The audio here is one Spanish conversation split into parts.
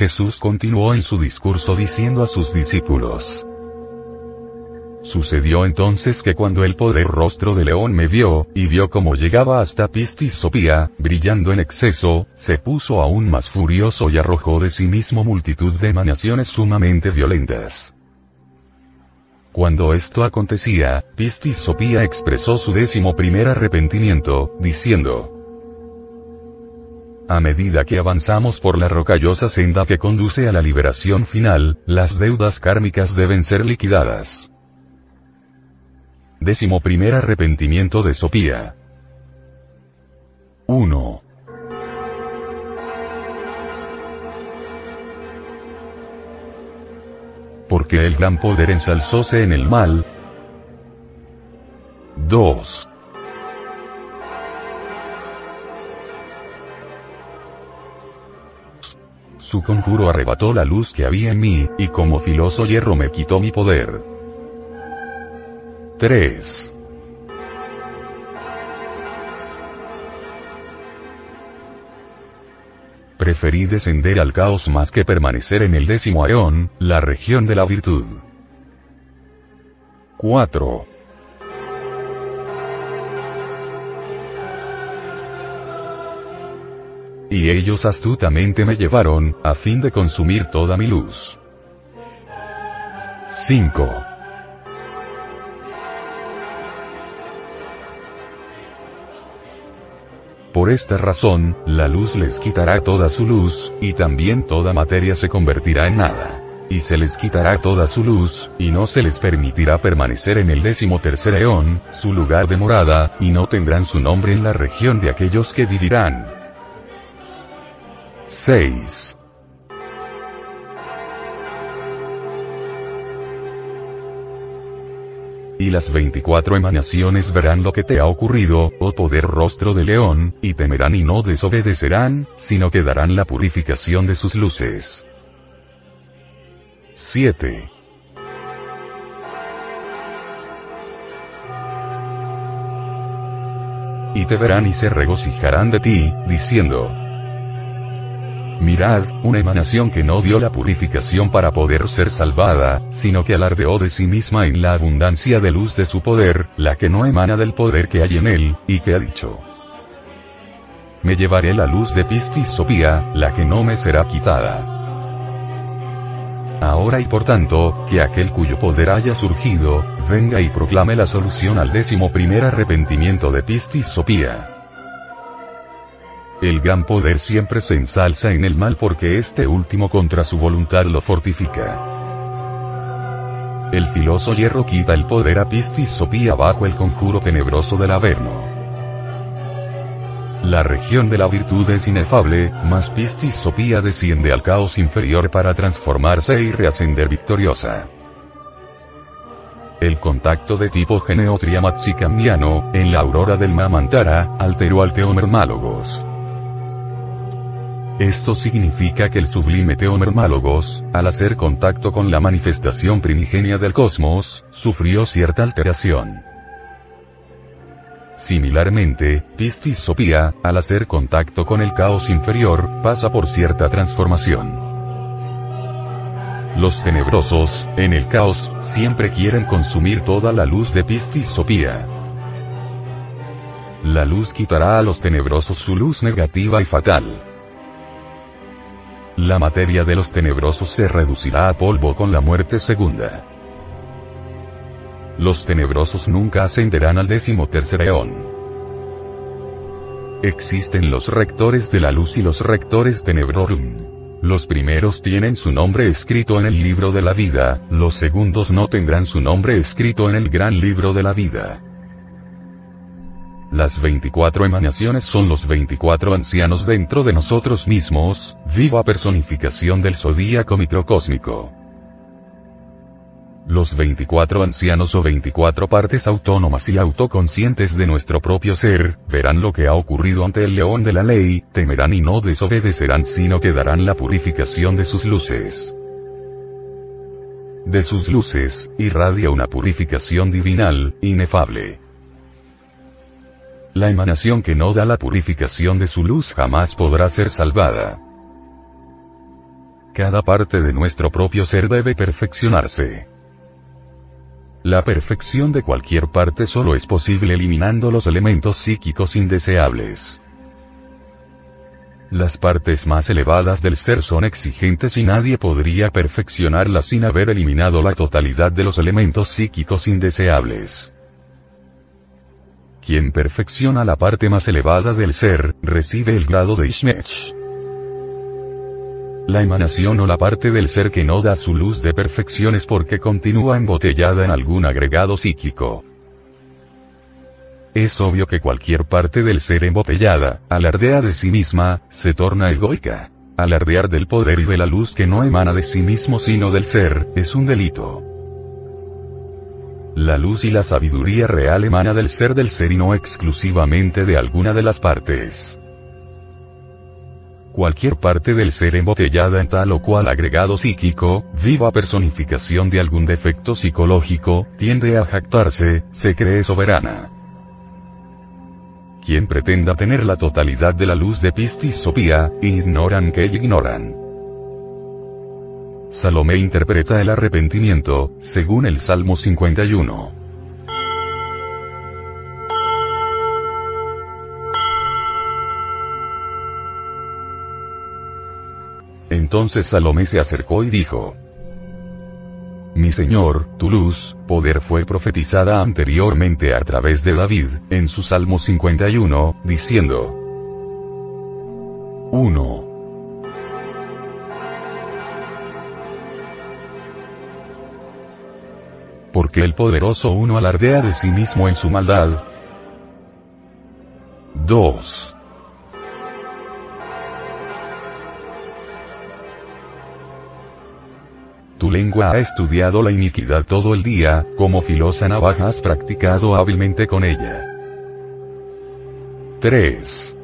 Jesús continuó en su discurso diciendo a sus discípulos, Sucedió entonces que cuando el poder rostro de león me vio, y vio cómo llegaba hasta Pistis Sopía, brillando en exceso, se puso aún más furioso y arrojó de sí mismo multitud de emanaciones sumamente violentas. Cuando esto acontecía, Pistis Sopía expresó su décimo primer arrepentimiento, diciendo, a medida que avanzamos por la rocallosa senda que conduce a la liberación final, las deudas kármicas deben ser liquidadas. Décimo primer arrepentimiento de Sopía. 1. Porque el gran poder ensalzóse en el mal. 2. Su conjuro arrebató la luz que había en mí, y como filoso hierro me quitó mi poder. 3. Preferí descender al caos más que permanecer en el décimo aeón, la región de la virtud. 4. Y ellos astutamente me llevaron, a fin de consumir toda mi luz. 5. Por esta razón, la luz les quitará toda su luz, y también toda materia se convertirá en nada. Y se les quitará toda su luz, y no se les permitirá permanecer en el décimo tercer eón, su lugar de morada, y no tendrán su nombre en la región de aquellos que vivirán. 6. Y las 24 emanaciones verán lo que te ha ocurrido, oh poder rostro de león, y temerán y no desobedecerán, sino que darán la purificación de sus luces. 7. Y te verán y se regocijarán de ti, diciendo, Mirad, una emanación que no dio la purificación para poder ser salvada, sino que alardeó de sí misma en la abundancia de luz de su poder, la que no emana del poder que hay en él, y que ha dicho. Me llevaré la luz de Pistis Sopía, la que no me será quitada. Ahora y por tanto, que aquel cuyo poder haya surgido, venga y proclame la solución al décimo primer arrepentimiento de Pistis Sopía. El gran poder siempre se ensalza en el mal porque este último contra su voluntad lo fortifica. El filoso hierro quita el poder a Pistis Sopía bajo el conjuro tenebroso del Averno. La región de la virtud es inefable, mas Pistis Sopía desciende al caos inferior para transformarse y reascender victoriosa. El contacto de tipo Geneotria Maxicambiano, en la aurora del Mamantara, alteró al Teomermálogos. Esto significa que el sublime Teomermálogos, al hacer contacto con la manifestación primigenia del cosmos, sufrió cierta alteración. Similarmente, Pistis Sopía, al hacer contacto con el caos inferior, pasa por cierta transformación. Los tenebrosos, en el caos, siempre quieren consumir toda la luz de Pistis Sopía. La luz quitará a los tenebrosos su luz negativa y fatal. La materia de los tenebrosos se reducirá a polvo con la muerte segunda. Los tenebrosos nunca ascenderán al décimo tercer eón. Existen los rectores de la luz y los rectores tenebrorum. Los primeros tienen su nombre escrito en el libro de la vida, los segundos no tendrán su nombre escrito en el gran libro de la vida. Las 24 emanaciones son los 24 ancianos dentro de nosotros mismos, viva personificación del zodíaco microcósmico. Los 24 ancianos o 24 partes autónomas y autoconscientes de nuestro propio ser, verán lo que ha ocurrido ante el león de la ley, temerán y no desobedecerán sino que darán la purificación de sus luces. De sus luces, irradia una purificación divinal, inefable. La emanación que no da la purificación de su luz jamás podrá ser salvada. Cada parte de nuestro propio ser debe perfeccionarse. La perfección de cualquier parte solo es posible eliminando los elementos psíquicos indeseables. Las partes más elevadas del ser son exigentes y nadie podría perfeccionarlas sin haber eliminado la totalidad de los elementos psíquicos indeseables. Quien perfecciona la parte más elevada del ser, recibe el grado de Ishmech. La emanación o la parte del ser que no da su luz de perfección es porque continúa embotellada en algún agregado psíquico. Es obvio que cualquier parte del ser embotellada, alardea de sí misma, se torna egoica. Alardear del poder y de la luz que no emana de sí mismo sino del ser, es un delito. La luz y la sabiduría real emana del ser del ser y no exclusivamente de alguna de las partes. Cualquier parte del ser embotellada en tal o cual agregado psíquico, viva personificación de algún defecto psicológico, tiende a jactarse, se cree soberana. Quien pretenda tener la totalidad de la luz de Pistis Sopía, ignoran que ignoran. Salomé interpreta el arrepentimiento, según el Salmo 51. Entonces Salomé se acercó y dijo, Mi señor, tu luz, poder fue profetizada anteriormente a través de David, en su Salmo 51, diciendo, 1. Porque el poderoso uno alardea de sí mismo en su maldad. 2. Tu lengua ha estudiado la iniquidad todo el día, como filosa navaja has practicado hábilmente con ella. 3.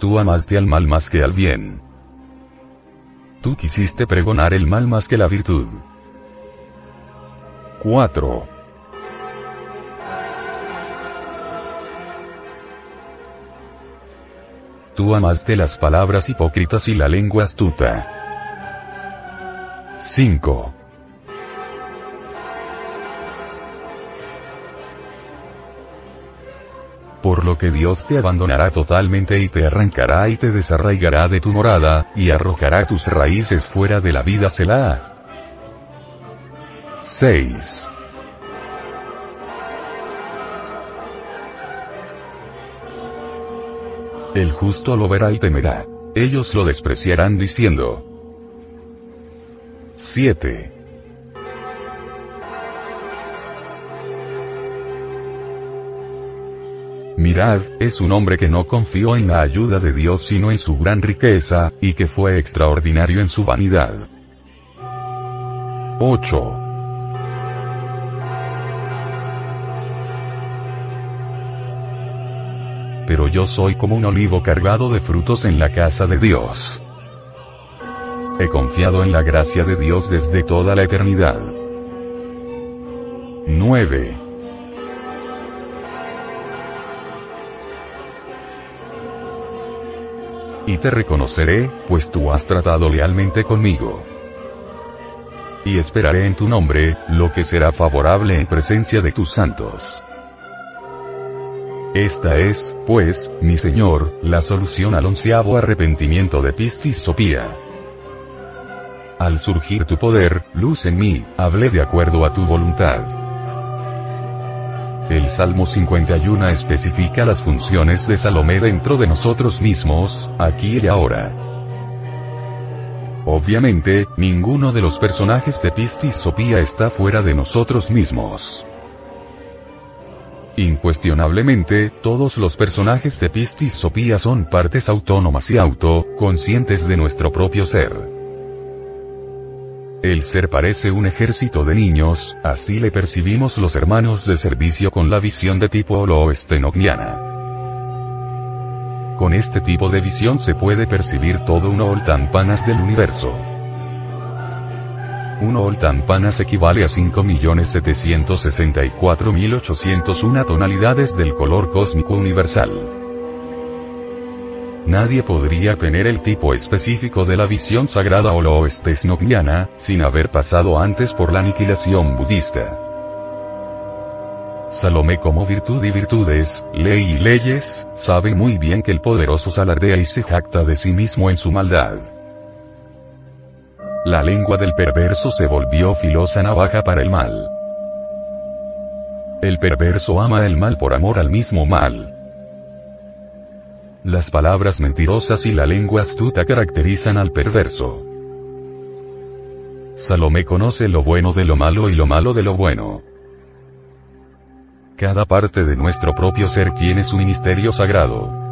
Tú amaste al mal más que al bien. Tú quisiste pregonar el mal más que la virtud. 4. Tú amaste las palabras hipócritas y la lengua astuta. 5. Por lo que Dios te abandonará totalmente y te arrancará y te desarraigará de tu morada, y arrojará tus raíces fuera de la vida Selah. 6. El justo lo verá y temerá. Ellos lo despreciarán diciendo. 7. Mirad, es un hombre que no confió en la ayuda de Dios sino en su gran riqueza, y que fue extraordinario en su vanidad. 8. pero yo soy como un olivo cargado de frutos en la casa de Dios. He confiado en la gracia de Dios desde toda la eternidad. 9. Y te reconoceré, pues tú has tratado lealmente conmigo. Y esperaré en tu nombre, lo que será favorable en presencia de tus santos. Esta es, pues, mi Señor, la solución al onceavo arrepentimiento de Pistis Sopía. Al surgir tu poder, luz en mí, hablé de acuerdo a tu voluntad. Salmo 51 especifica las funciones de Salomé dentro de nosotros mismos, aquí y ahora. Obviamente, ninguno de los personajes de Pistis Sopía está fuera de nosotros mismos. Incuestionablemente, todos los personajes de Pistis Sopía son partes autónomas y auto, conscientes de nuestro propio ser. El ser parece un ejército de niños, así le percibimos los hermanos de servicio con la visión de tipo holoestenogniana. Con este tipo de visión se puede percibir todo un oltampanas del universo. Un oltampanas equivale a 5.764.801 tonalidades del color cósmico universal. Nadie podría tener el tipo específico de la visión sagrada o lo esnogniana, sin haber pasado antes por la aniquilación budista. Salomé como virtud y virtudes, ley y leyes, sabe muy bien que el poderoso salardea y se jacta de sí mismo en su maldad. La lengua del perverso se volvió filosa navaja para el mal. El perverso ama el mal por amor al mismo mal. Las palabras mentirosas y la lengua astuta caracterizan al perverso. Salomé conoce lo bueno de lo malo y lo malo de lo bueno. Cada parte de nuestro propio ser tiene su ministerio sagrado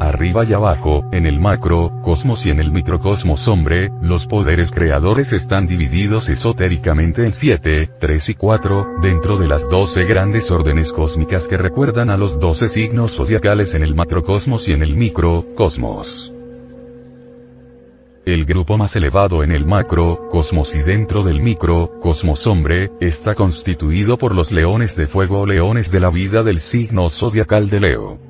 arriba y abajo, en el macro, cosmos y en el microcosmos hombre, los poderes creadores están divididos esotéricamente en 7, 3 y 4, dentro de las 12 grandes órdenes cósmicas que recuerdan a los 12 signos zodiacales en el macrocosmos y en el microcosmos. El grupo más elevado en el macro, cosmos y dentro del micro, cosmos hombre, está constituido por los leones de fuego o leones de la vida del signo zodiacal de Leo.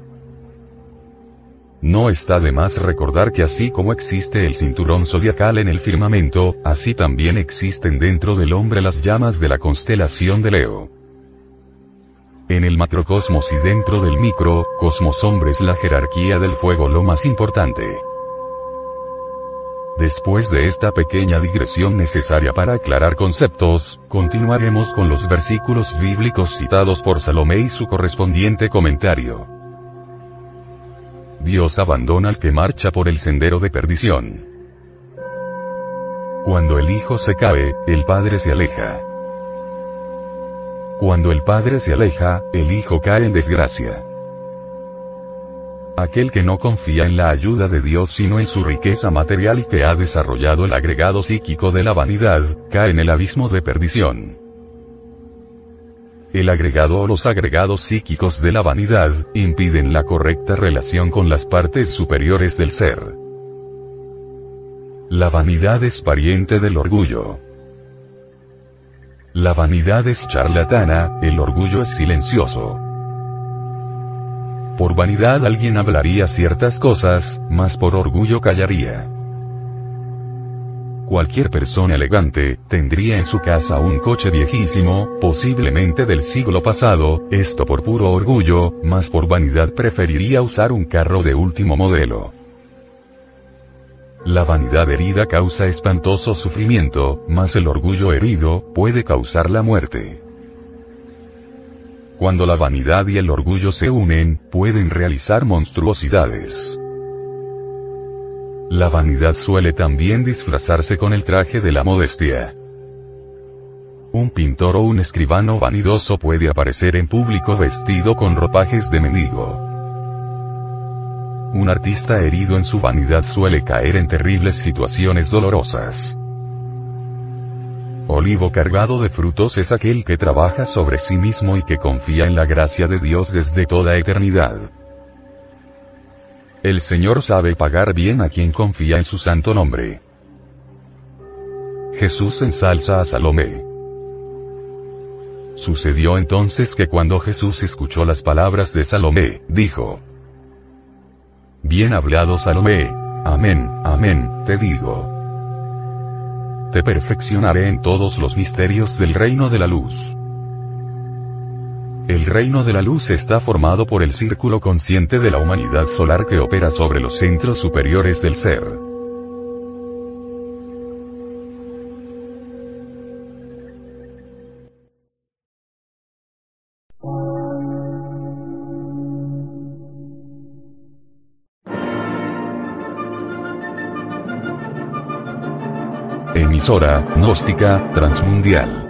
No está de más recordar que así como existe el cinturón zodiacal en el firmamento, así también existen dentro del hombre las llamas de la constelación de Leo. En el macrocosmos y dentro del microcosmos hombre es la jerarquía del fuego lo más importante. Después de esta pequeña digresión necesaria para aclarar conceptos, continuaremos con los versículos bíblicos citados por Salomé y su correspondiente comentario. Dios abandona al que marcha por el sendero de perdición. Cuando el hijo se cae, el padre se aleja. Cuando el padre se aleja, el hijo cae en desgracia. Aquel que no confía en la ayuda de Dios sino en su riqueza material y que ha desarrollado el agregado psíquico de la vanidad, cae en el abismo de perdición. El agregado o los agregados psíquicos de la vanidad, impiden la correcta relación con las partes superiores del ser. La vanidad es pariente del orgullo. La vanidad es charlatana, el orgullo es silencioso. Por vanidad alguien hablaría ciertas cosas, mas por orgullo callaría. Cualquier persona elegante, tendría en su casa un coche viejísimo, posiblemente del siglo pasado, esto por puro orgullo, mas por vanidad preferiría usar un carro de último modelo. La vanidad herida causa espantoso sufrimiento, mas el orgullo herido, puede causar la muerte. Cuando la vanidad y el orgullo se unen, pueden realizar monstruosidades. La vanidad suele también disfrazarse con el traje de la modestia. Un pintor o un escribano vanidoso puede aparecer en público vestido con ropajes de mendigo. Un artista herido en su vanidad suele caer en terribles situaciones dolorosas. Olivo cargado de frutos es aquel que trabaja sobre sí mismo y que confía en la gracia de Dios desde toda eternidad. El Señor sabe pagar bien a quien confía en su santo nombre. Jesús ensalza a Salomé. Sucedió entonces que cuando Jesús escuchó las palabras de Salomé, dijo, Bien hablado Salomé, amén, amén, te digo. Te perfeccionaré en todos los misterios del reino de la luz. El reino de la luz está formado por el círculo consciente de la humanidad solar que opera sobre los centros superiores del ser. Emisora, gnóstica, transmundial.